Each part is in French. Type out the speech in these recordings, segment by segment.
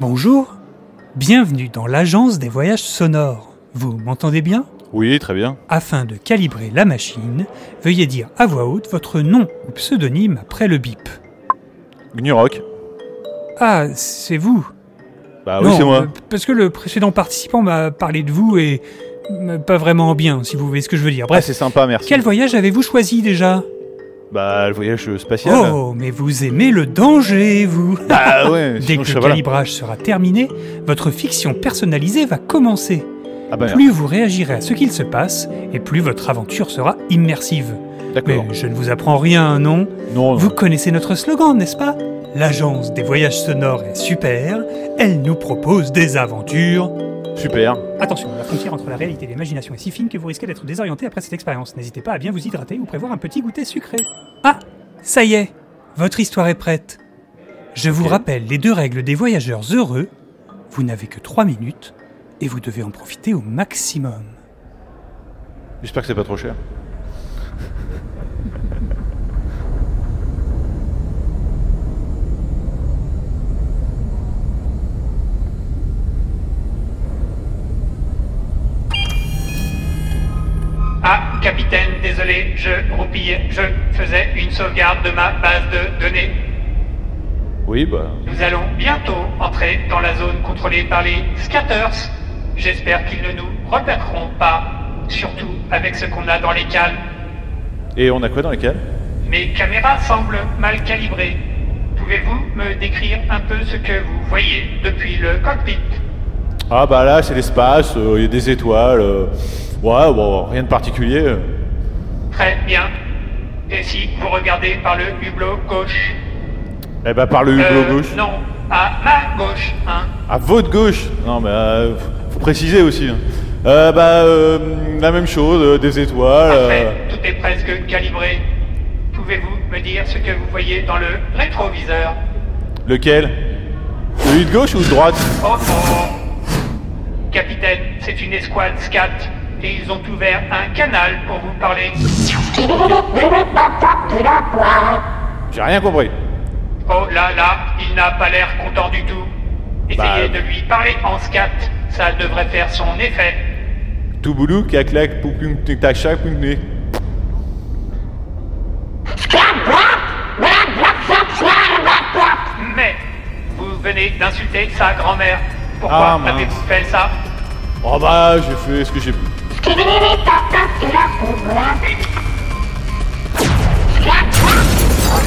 Bonjour, bienvenue dans l'agence des voyages sonores. Vous m'entendez bien? Oui, très bien. Afin de calibrer la machine, veuillez dire à voix haute votre nom ou pseudonyme après le bip. Gnurok. Ah, c'est vous? Bah oui, Non, c'est moi. euh, Parce que le précédent participant m'a parlé de vous et euh, pas vraiment bien, si vous voyez ce que je veux dire. Ah, Bref, c'est sympa, merci. quel voyage avez-vous choisi déjà? Bah, le voyage spatial. Oh, mais vous aimez le danger, vous Ah ouais, Dès que le calibrage sera terminé, votre fiction personnalisée va commencer. Ah bah, Plus vous réagirez à ce qu'il se passe, et plus votre aventure sera immersive. d'accord. Mais je ne vous apprends rien, non? Non, non. Vous connaissez notre slogan, n'est-ce pas? L'agence des voyages sonores est super, elle nous propose des aventures. super. Attention, la frontière entre la réalité et l'imagination est si fine que vous risquez d'être désorienté après cette expérience. N'hésitez pas à bien vous hydrater ou prévoir un petit goûter sucré. Ah, ça y est, votre histoire est prête. Je vous rappelle les deux règles des voyageurs heureux. Vous n'avez que trois minutes et vous devez en profiter au maximum. J'espère que c'est pas trop cher. Ah, capitaine, désolé, je roupillais, je faisais une sauvegarde de ma base de données. Oui, bah. Nous allons bientôt entrer dans la zone contrôlée par les scatters. J'espère qu'ils ne nous repéreront pas, surtout avec ce qu'on a dans les cales. Et on a quoi dans les cales? Mes caméras semblent mal calibrées. Pouvez-vous me décrire un peu ce que vous voyez depuis le cockpit? Ah bah là, c'est l'espace, euh, il y a des étoiles. euh, Ouais, bon, rien de particulier. Très bien. Et si vous regardez par le hublot gauche Eh bah, par le hublot Euh, gauche. Non, à ma gauche, hein. À votre gauche Non, mais euh, faut préciser aussi. hein. Euh, bah, euh, la même chose, euh, des étoiles. Parfait, tout est presque calibré. Pouvez-vous me dire ce que vous voyez dans le rétroviseur? Lequel? Celui de gauche ou de droite? Oh oh Capitaine, c'est une escouade SCAT et ils ont ouvert un canal pour vous parler. J'ai rien compris. Oh là là, il n'a pas l'air content du tout. Essayez Bah, de lui parler en SCAT, ça devrait faire son effet. Tout boulou, clac, poum, tic, tac, chac. Mais vous venez d'insulter sa grand-mère. Pourquoi Ah, avez-vous fait ça? Oh bah, j'ai fait ce que j'ai pu.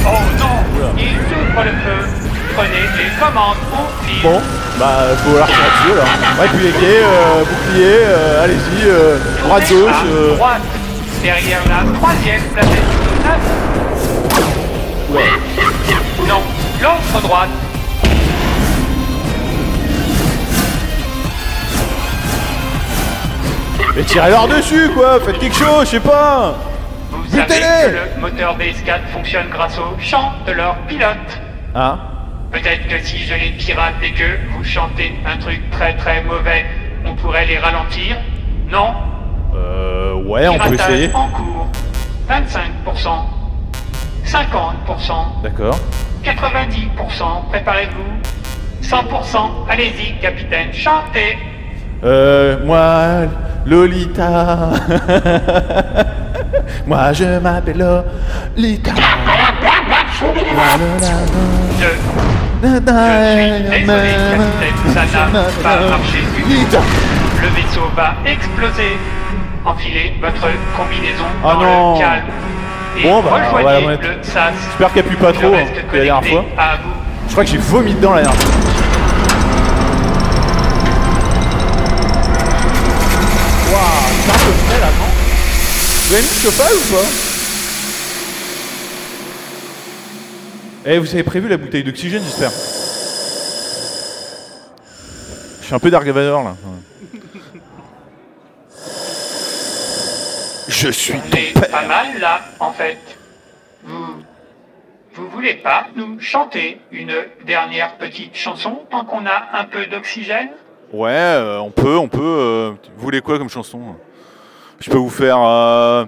Oh non Il ouvre le feu. Prenez les commandes au fil. Bon, bah, faut la dessus alors. Ouais, puis égay, euh, bouclier, euh, allez-y, euh, droite, gauche. à euh, droite, derrière la troisième sur neuf. ouais. Non, l'autre droite. Mais tirez-leur dessus, quoi Faites quelque chose, je sais pas Vous savez que le moteur BS4 fonctionne grâce au chant de leur pilote. Hein Peut-être que si je les pirate et que vous chantez un truc très très mauvais, on pourrait les ralentir Non? Euh, ouais, on peut essayer. en cours. 25%. 50%. D'accord. 90%. Préparez-vous. 100%. Allez-y, capitaine, chantez. Euh, moi, Lolita. moi, je m'appelle Lolita. Je, je suis désolé, capitaine, ça n'a pas marché du tout. Lolita. Le vaisseau va exploser. Enfilez votre combinaison Ah dans non. le calme. Et Bon, bah, rejoignez le SAS. J'espère qu'elle pue pas trop, hein, la dernière fois. à vous. Je crois que j'ai vomi dedans la dernière fois. Vous avez mis le chauffage ou pas Eh, vous avez prévu la bouteille d'oxygène, j'espère. Je suis un peu Dark Vador là. Je suis On est pas mal là, en fait. Vous. Vous voulez pas nous chanter une dernière petite chanson tant qu'on a un peu d'oxygène? Ouais, euh, on peut, on peut. euh, vous voulez quoi comme chanson? Je peux vous faire euh,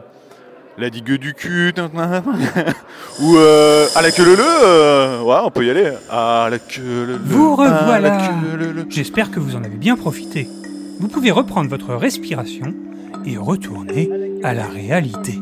la digue du cul, ou euh, à la queue le le, euh, ouais, on peut y aller. À la queue le le. Vous revoilà. J'espère que vous en avez bien profité. Vous pouvez reprendre votre respiration et retourner à la réalité.